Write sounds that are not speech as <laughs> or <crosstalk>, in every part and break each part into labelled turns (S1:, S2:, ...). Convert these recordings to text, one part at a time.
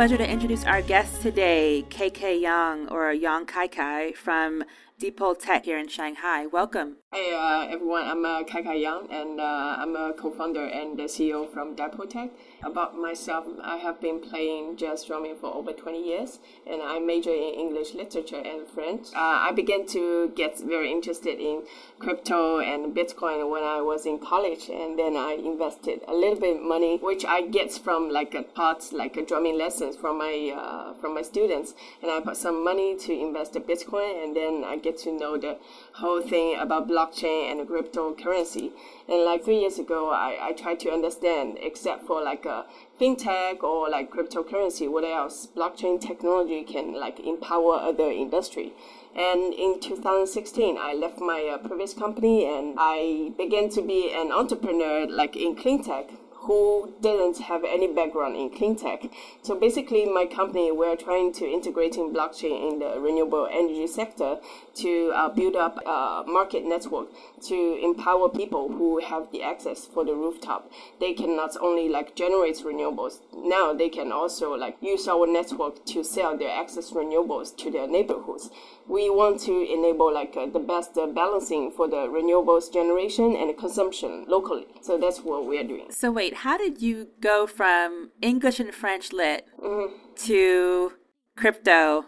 S1: pleasure to introduce our guest today, KK Yang or Yang Kai Kai from Dipole Tech here in Shanghai. Welcome.
S2: Hey uh, everyone, I'm uh, Kai Kai Yang and uh, I'm a co-founder and the CEO from Dipole Tech. About myself, I have been playing jazz drumming for over 20 years and I major in English literature and French. Uh, I began to get very interested in crypto and Bitcoin when I was in college and then I invested a little bit money which I get from like a parts like a drumming lessons from my uh, from my students and I put some money to invest in Bitcoin and then I get to know the whole thing about blockchain and cryptocurrency. And like three years ago, I, I tried to understand, except for like a fintech or like cryptocurrency, what else blockchain technology can like empower other industry. And in 2016, I left my uh, previous company and I began to be an entrepreneur like in clean tech who didn't have any background in clean tech. So basically, my company, we're trying to integrating blockchain in the renewable energy sector to uh, build up a market network to empower people who have the access for the rooftop. They can not only like generate renewables, now they can also like use our network to sell their excess renewables to their neighborhoods we want to enable like uh, the best uh, balancing for the renewables generation and consumption locally. So that's what we are doing.
S1: So wait, how did you go from English and French lit mm-hmm. to crypto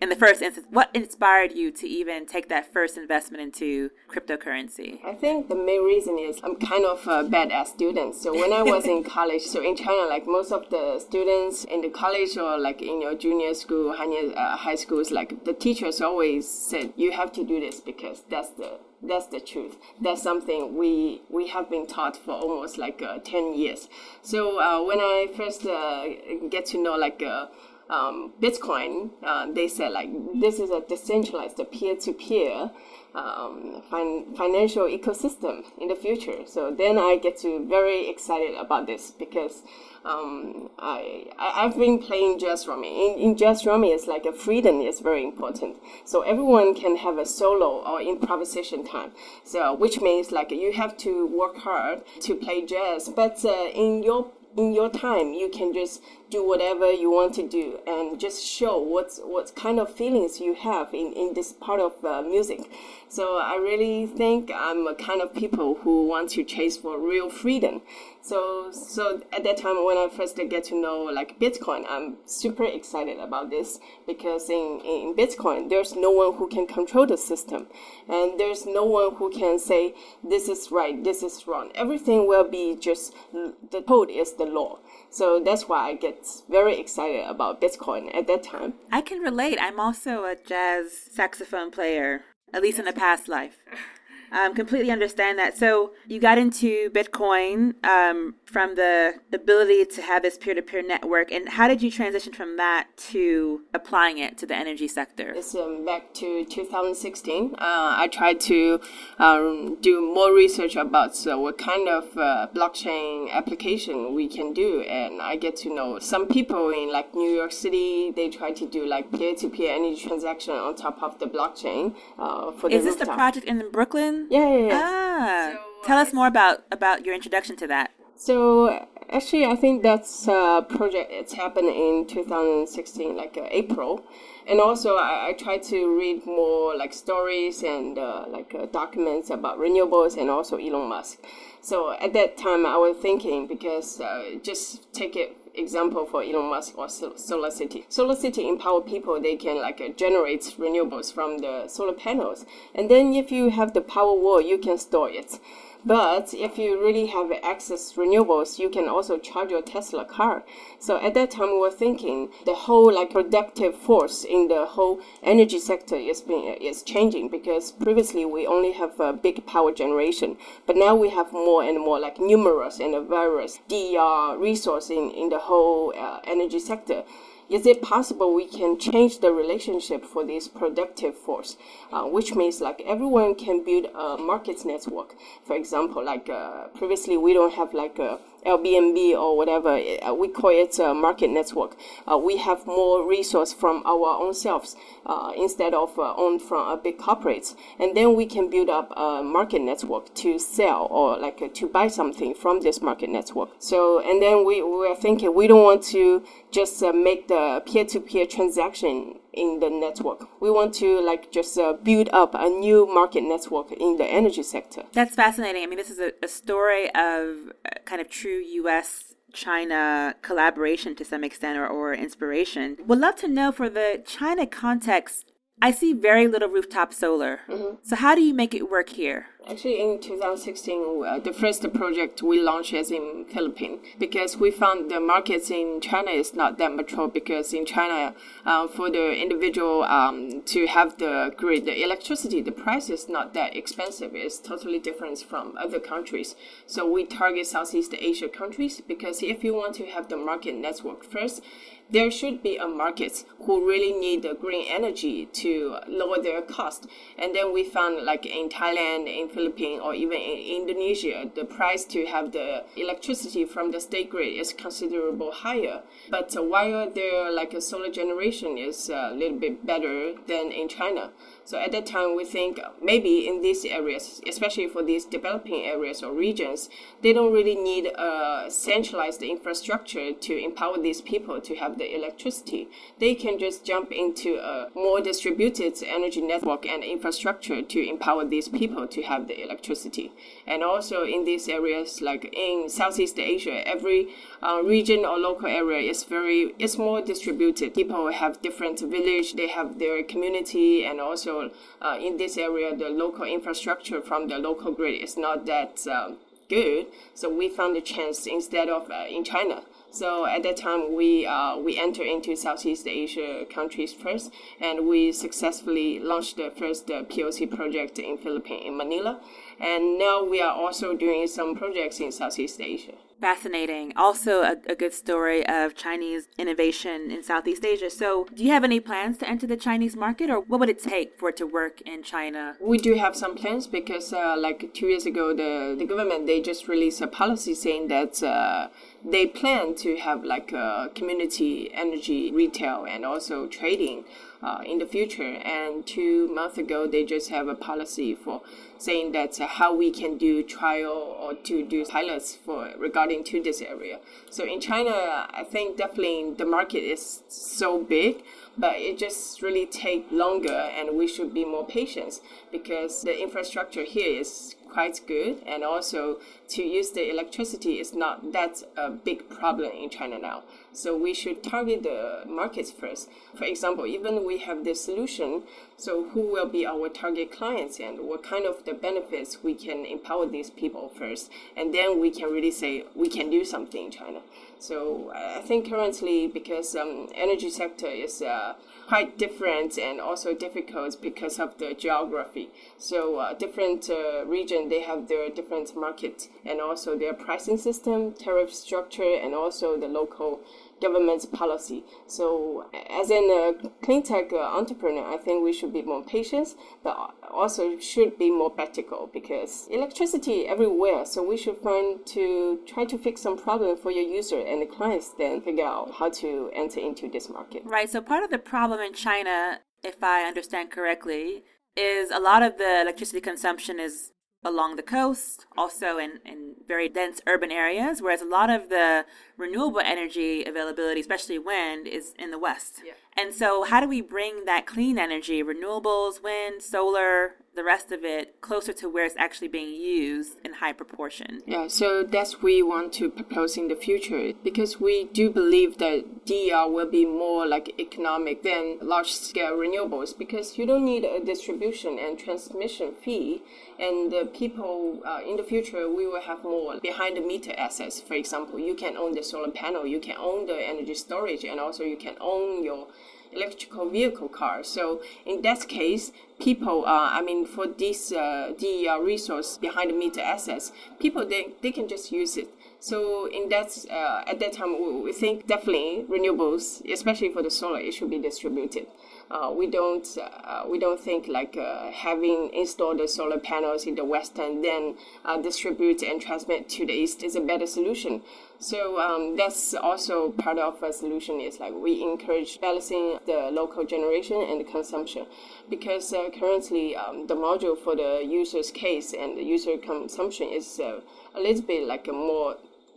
S1: in the first instance, what inspired you to even take that first investment into cryptocurrency?
S2: I think the main reason is I'm kind of a badass student. So when I was in <laughs> college, so in China, like most of the students in the college or like in your junior school, uh, high schools, like the teachers always said you have to do this because that's the that's the truth. That's something we we have been taught for almost like uh, ten years. So uh, when I first uh, get to know like uh, um, Bitcoin, uh, they said like this is a decentralized peer-to-peer um, fin- financial ecosystem in the future. So then I get to very excited about this because um, I, I have been playing jazz drumming. In, in jazz drumming, it's like a freedom is very important. So everyone can have a solo or improvisation time. So which means like you have to work hard to play jazz, but uh, in your in your time you can just do whatever you want to do and just show what's what kind of feelings you have in, in this part of uh, music. So i really think i'm a kind of people who want to chase for real freedom. So so at that time when i first get to know like bitcoin i'm super excited about this because in, in bitcoin there's no one who can control the system and there's no one who can say this is right this is wrong. Everything will be just the code is the law so that's why I get very excited about Bitcoin at that time.
S1: I can relate. I'm also a jazz saxophone player, at least in a past life <laughs> um, completely understand that. So you got into Bitcoin um, from the ability to have this peer-to-peer network, and how did you transition from that to applying it to the energy sector?
S2: It's um, back to 2016. Uh, I tried to um, do more research about so what kind of uh, blockchain application we can do, and I get to know some people in like New York City. They try to do like peer-to-peer energy transaction on top of the blockchain uh, for the.
S1: Is this rooftop. the project in Brooklyn?
S2: Yeah, yeah,
S1: yeah. Ah, so, tell us more about about your introduction to that.
S2: So actually, I think that's a project. It's happened in 2016, like uh, April, and also I, I try to read more like stories and uh, like uh, documents about renewables and also Elon Musk. So at that time, I was thinking because uh, just take it example for Elon Musk or Solar City. Solar City empower people; they can like uh, generate renewables from the solar panels, and then if you have the power wall, you can store it. But if you really have access renewables, you can also charge your Tesla car. So at that time, we were thinking the whole like productive force in the whole energy sector is being is changing because previously we only have a big power generation, but now we have more and more like numerous and various DR resource in in the whole uh, energy sector is it possible we can change the relationship for this productive force, uh, which means like everyone can build a market network. For example, like uh, previously we don't have like a Airbnb or whatever. Uh, we call it a market network. Uh, we have more resource from our own selves uh, instead of uh, owned from a big corporates. And then we can build up a market network to sell or like uh, to buy something from this market network. So, and then we, we are thinking we don't want to just uh, make the peer-to-peer transaction in the network. We want to like just uh, build up a new market network in the energy sector.
S1: That's fascinating. I mean, this is a, a story of uh, kind of true U.S. China collaboration to some extent or, or inspiration. Would love to know for the China context, I see very little rooftop solar. Mm-hmm. So, how do you make it work here?
S2: Actually, in 2016, uh, the first project we launched is in Philippines because we found the markets in China is not that mature because in China, uh, for the individual um, to have the grid, the electricity, the price is not that expensive. It's totally different from other countries. So we target Southeast Asia countries because if you want to have the market network first, there should be a market who really need the green energy to lower their cost. And then we found like in Thailand, in Philippines, or even in Indonesia, the price to have the electricity from the state grid is considerable higher. But while there like a solar generation is a little bit better than in China. So at that time, we think maybe in these areas, especially for these developing areas or regions, they don't really need a centralized infrastructure to empower these people to have the electricity. They can just jump into a more distributed energy network and infrastructure to empower these people to have the electricity. And also in these areas, like in Southeast Asia, every uh, region or local area is very, it's more distributed. People have different village, they have their community and also uh, in this area, the local infrastructure from the local grid is not that um, good. So we found a chance instead of uh, in China. So at that time, we uh, we entered into Southeast Asia countries first, and we successfully launched the first uh, POC project in Philippines in Manila, and now we are also doing some projects in Southeast Asia.
S1: Fascinating. Also, a, a, good story of Chinese innovation in Southeast Asia. So, do you have any plans to enter the Chinese market, or what would it take for it to work in China?
S2: We do have some plans because, uh, like two years ago, the, the government they just released a policy saying that uh, they plan to have like a community energy retail and also trading uh, in the future. And two months ago, they just have a policy for saying that uh, how we can do trial or to do pilots for regarding to this area. So in China, I think definitely the market is so big, but it just really take longer, and we should be more patient because the infrastructure here is quite good and also to use the electricity is not that a big problem in China now. So we should target the markets first. For example, even we have this solution, so who will be our target clients and what kind of the benefits we can empower these people first, and then we can really say we can do something in China. So I think currently because um, energy sector is uh, quite different and also difficult because of the geography. So uh, different uh, region they have their different market and also their pricing system, tariff structure, and also the local government's policy. So, as in a clean tech uh, entrepreneur, I think we should be more patient, but also should be more practical because electricity everywhere. So we should find to try to fix some problem for your user and the clients, then figure out how to enter into this market.
S1: Right. So part of the problem in China, if I understand correctly, is a lot of the electricity consumption is along the coast, also in, in very dense urban areas, whereas a lot of the renewable energy availability, especially wind, is in the west. Yeah. And so, how do we bring that clean energy, renewables, wind, solar, the rest of it, closer to where it's actually being used in high proportion?
S2: Yeah, so that's we want to propose in the future because we do believe that DER will be more like economic than large scale renewables because you don't need a distribution and transmission fee. And the people uh, in the future, we will have more behind the meter assets. For example, you can own the solar panel, you can own the energy storage, and also you can own your electrical vehicle cars. So in that case, people, uh, I mean, for this uh, the uh, resource behind the meter assets, people they, they can just use it. So in that uh, at that time, we, we think definitely renewables, especially for the solar, it should be distributed. Uh, we don't uh, we don't think like uh, having installed the solar panels in the west and then uh, distribute and transmit to the east is a better solution. So um, that's also part of a solution is like we encourage balancing the local generation and the consumption because uh, currently um, the module for the user's case and the user consumption is a little bit like a more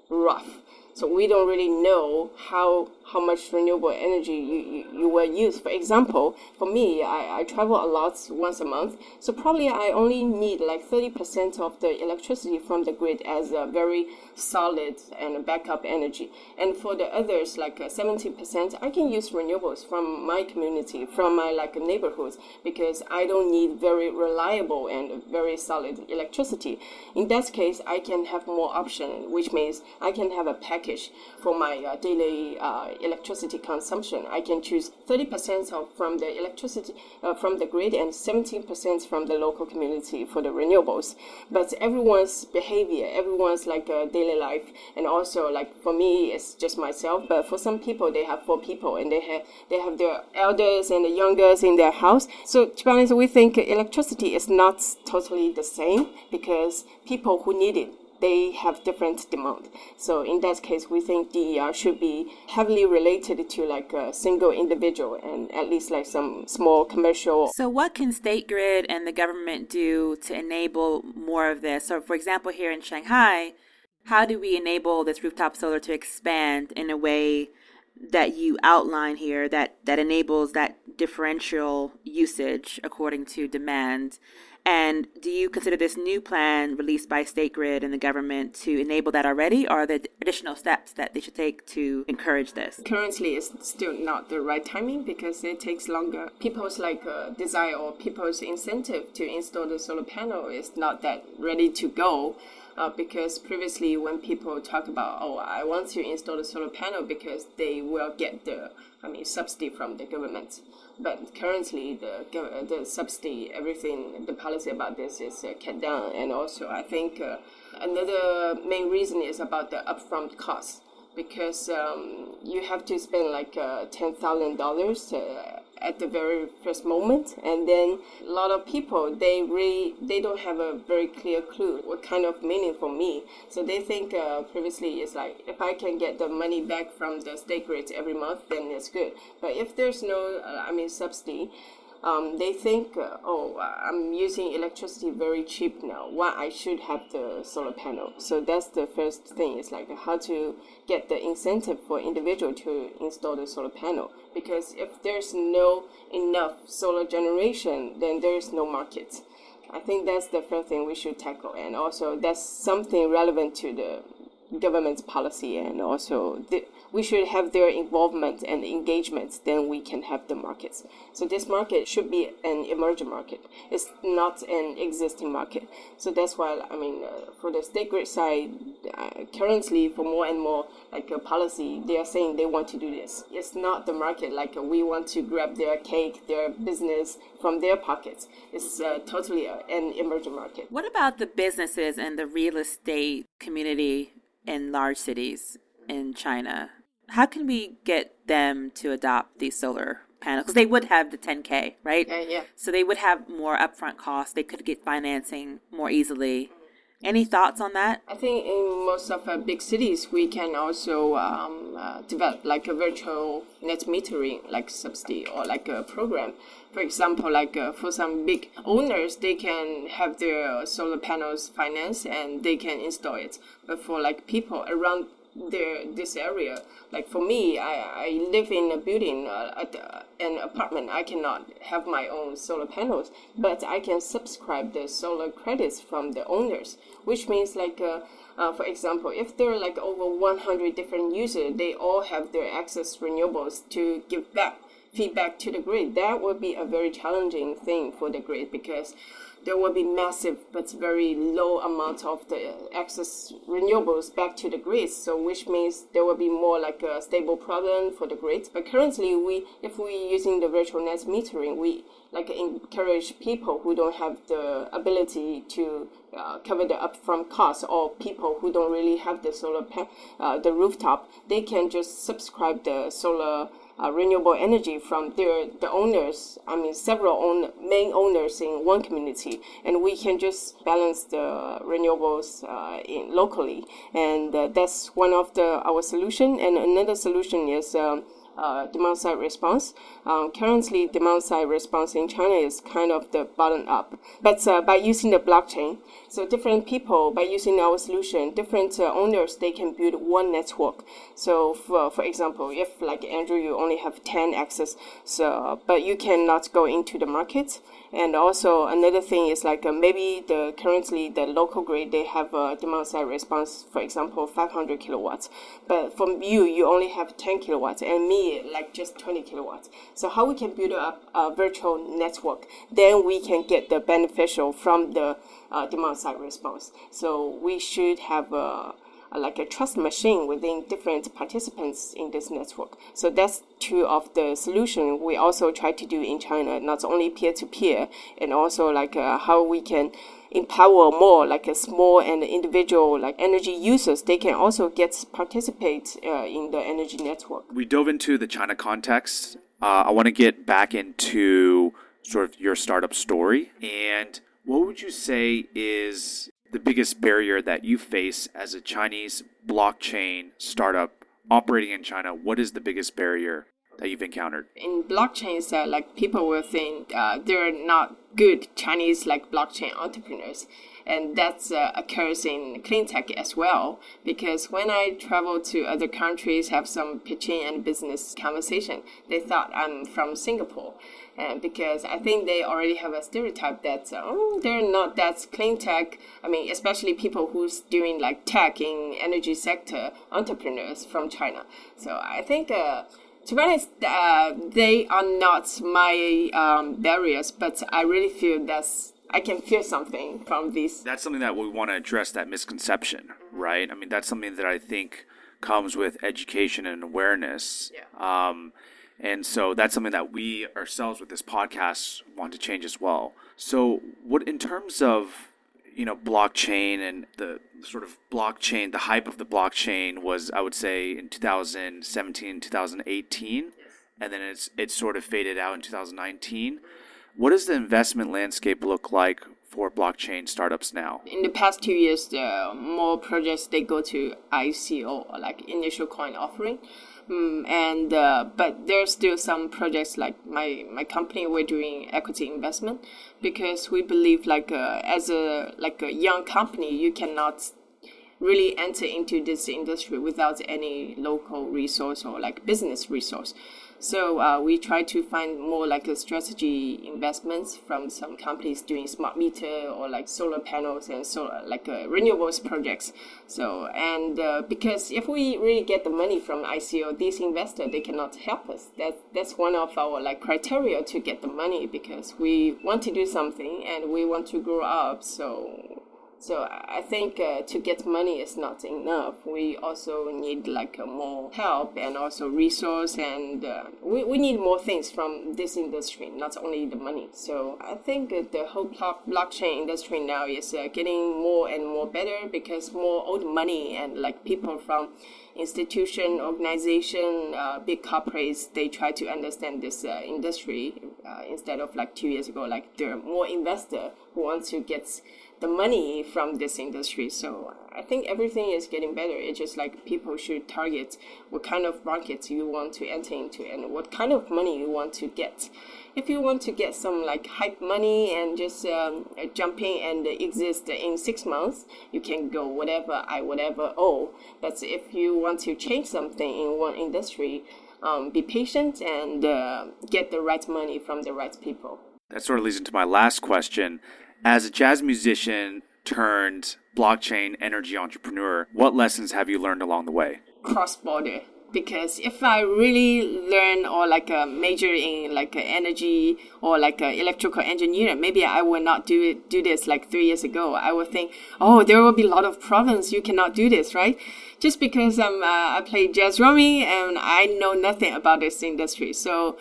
S2: rough. So we don't really know how how much renewable energy you, you, you will use. For example, for me, I, I travel a lot once a month, so probably I only need like 30% of the electricity from the grid as a very solid and backup energy. And for the others, like 70%, uh, I can use renewables from my community, from my like neighborhoods, because I don't need very reliable and very solid electricity. In that case, I can have more option, which means I can have a package for my uh, daily uh, electricity consumption. I can choose 30% of, from the electricity uh, from the grid and 17% from the local community for the renewables. But everyone's behavior, everyone's like uh, daily life, and also like for me, it's just myself. But for some people, they have four people and they have they have their elders and the youngest in their house. So to be honest, we think electricity is not totally the same because people who need it they have different demand. So in that case, we think DER should be heavily related to like a single individual and at least like some small commercial.
S1: So what can State Grid and the government do to enable more of this? So for example, here in Shanghai, how do we enable this rooftop solar to expand in a way that you outline here that, that enables that differential usage according to demand and do you consider this new plan released by State Grid and the government to enable that already, or are there additional steps that they should take to encourage this?
S2: Currently, it's still not the right timing because it takes longer. People's like uh, desire or people's incentive to install the solar panel is not that ready to go. Uh, because previously, when people talk about, oh, I want to install the solar panel because they will get the, I mean, subsidy from the government. But currently the the subsidy everything the policy about this is uh, cut down. And also I think uh, another main reason is about the upfront cost because um, you have to spend like uh, ten thousand dollars uh, at the very first moment and then a lot of people they really they don't have a very clear clue what kind of meaning for me. So they think uh, previously it's like if i can get the money back from the state grid every month then it's good. But if there's no uh, i mean subsidy um, they think, uh, oh, I'm using electricity very cheap now. Why I should have the solar panel? So that's the first thing. Is like how to get the incentive for individual to install the solar panel. Because if there's no enough solar generation, then there is no market. I think that's the first thing we should tackle, and also that's something relevant to the government's policy and also the, we should have their involvement and engagement then we can have the markets so this market should be an emerging market. It's not an existing market. So that's why i mean uh, for the state grid side uh, currently for more and more like a policy they are saying they want to do this. It's not the market like uh, we want to grab their cake their business from their pockets. It's uh, totally an emerging market.
S1: What about the businesses and the real estate community in large cities in China. How can we get them to adopt these solar panels? Because they would have the 10K, right?
S2: Yeah, yeah.
S1: So they would have more upfront costs. They could get financing more easily. Any thoughts on that?
S2: I think in most of our big cities, we can also um, uh, develop like a virtual net metering, like subsidy or like a program. For example, like uh, for some big owners, they can have their solar panels financed and they can install it. But for like people around their this area. Like for me, I, I live in a building, uh, at, uh, an apartment. I cannot have my own solar panels, but I can subscribe the solar credits from the owners, which means like. Uh, uh, for example, if there are like over 100 different users, they all have their access renewables to give back feedback to the grid. That would be a very challenging thing for the grid because there will be massive but very low amount of the excess renewables back to the grid. So which means there will be more like a stable problem for the grid. But currently, we if we using the virtual net metering, we like encourage people who don't have the ability to uh, cover the upfront costs or people who don't really have the solar uh, the rooftop they can just subscribe the solar uh, renewable energy from their the owners. I mean, several own, main owners in one community, and we can just balance the renewables uh, in locally, and uh, that's one of the our solution. And another solution is. Um, uh, demand side response. Um, currently, demand side response in China is kind of the bottom up, but uh, by using the blockchain, so different people by using our solution, different uh, owners they can build one network. So for for example, if like Andrew, you only have ten access, so but you cannot go into the market. And also another thing is like uh, maybe the currently the local grid they have a demand side response, for example, 500 kilowatts, but from you you only have 10 kilowatts, and me like just 20 kilowatts. So how we can build up a virtual network? Then we can get the beneficial from the uh, demand side response. So we should have a like a trust machine within different participants in this network. So that's two of the solution we also try to do in China, not only peer to peer, and also like uh, how we can empower more like a small and individual like energy users they can also get participate uh, in the energy network
S3: we dove into the china context uh, i want to get back into sort of your startup story and what would you say is the biggest barrier that you face as a Chinese blockchain startup operating in China? What is the biggest barrier that you've encountered?
S2: In blockchains, uh, like people will think uh, they're not good Chinese like blockchain entrepreneurs, and that's uh, occurs in clean tech as well. Because when I travel to other countries, have some pitching and business conversation, they thought I'm from Singapore and because I think they already have a stereotype that oh, they're not that clean tech. I mean, especially people who's doing like tech in energy sector entrepreneurs from China. So I think. Uh, to be honest, uh, they are not my um, barriers, but I really feel that's I can feel something from this.
S3: That's something that we want to address that misconception, right? I mean, that's something that I think comes with education and awareness.
S2: Yeah.
S3: Um, and so that's something that we ourselves with this podcast want to change as well. So what in terms of you know blockchain and the sort of blockchain the hype of the blockchain was I would say in 2017 2018 yes. and then it's it sort of faded out in 2019. What does the investment landscape look like for blockchain startups now?
S2: In the past two years, the more projects they go to ICO, like initial coin offering. Mm, and uh, but there's still some projects like my my company we're doing equity investment because we believe like uh, as a like a young company you cannot really enter into this industry without any local resource or like business resource so uh, we try to find more like a strategy investments from some companies doing smart meter or like solar panels and solar like uh, renewables projects. So and uh, because if we really get the money from ICO, these investors they cannot help us. That that's one of our like criteria to get the money because we want to do something and we want to grow up. So so I think uh, to get money is not enough. We also need like uh, more help and also resource, and uh, we, we need more things from this industry, not only the money. So I think the whole blockchain industry now is uh, getting more and more better because more old money and like people from institution, organization, uh, big corporates, they try to understand this uh, industry instead of like two years ago, like there are more investor who want to get the money from this industry. So I think everything is getting better. It's just like people should target what kind of markets you want to enter into and what kind of money you want to get. If you want to get some like hype money and just um, jump in and exist in six months, you can go whatever I whatever oh. But if you want to change something in one industry, um, be patient and uh, get the right money from the right people.
S3: That sort of leads into my last question as a jazz musician turned blockchain energy entrepreneur, what lessons have you learned along the way?
S2: Cross border. Because if I really learn or like a major in like a energy or like a electrical engineering, maybe I will not do it, do this like three years ago. I would think, oh, there will be a lot of problems. You cannot do this, right? Just because I'm, uh, I play jazz drumming and I know nothing about this industry. So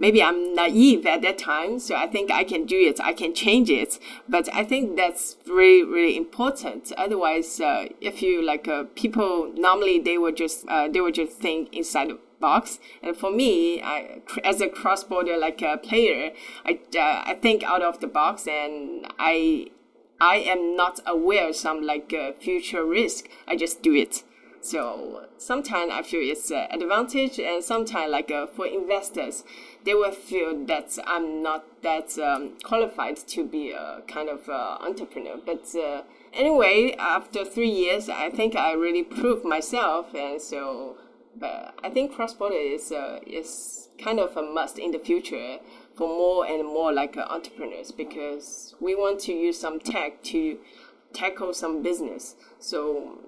S2: maybe I'm naive at that time, so I think I can do it, I can change it. But I think that's really, really important. Otherwise, uh, if you like uh, people normally they would just uh, they would just think inside the box. And for me, I, as a cross-border like a player, I, uh, I think out of the box, and I I am not aware some like uh, future risk. I just do it. So sometimes I feel it's an advantage, and sometimes like uh, for investors, they will feel that I'm not that um, qualified to be a kind of uh, entrepreneur. But uh, anyway, after three years, I think I really proved myself, and so. But I think cross border is uh, is kind of a must in the future for more and more like uh, entrepreneurs because we want to use some tech to tackle some business. So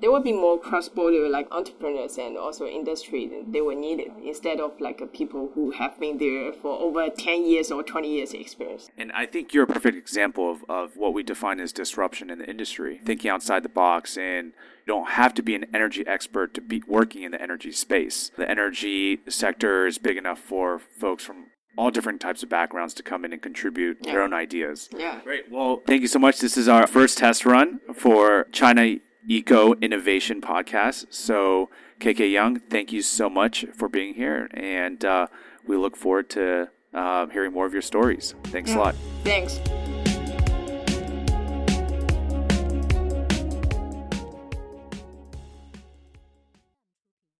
S2: there will be more cross-border like entrepreneurs and also industry they will need it instead of like people who have been there for over 10 years or 20 years experience.
S3: And i think you're a perfect example of, of what we define as disruption in the industry. Thinking outside the box and you don't have to be an energy expert to be working in the energy space. The energy sector is big enough for folks from all different types of backgrounds to come in and contribute yeah. their own ideas.
S2: Yeah.
S3: Great. Well, thank you so much. This is our first test run for China Eco Innovation Podcast. So, KK Young, thank you so much for being here. And uh, we look forward to uh, hearing more of your stories. Thanks yeah. a lot.
S2: Thanks.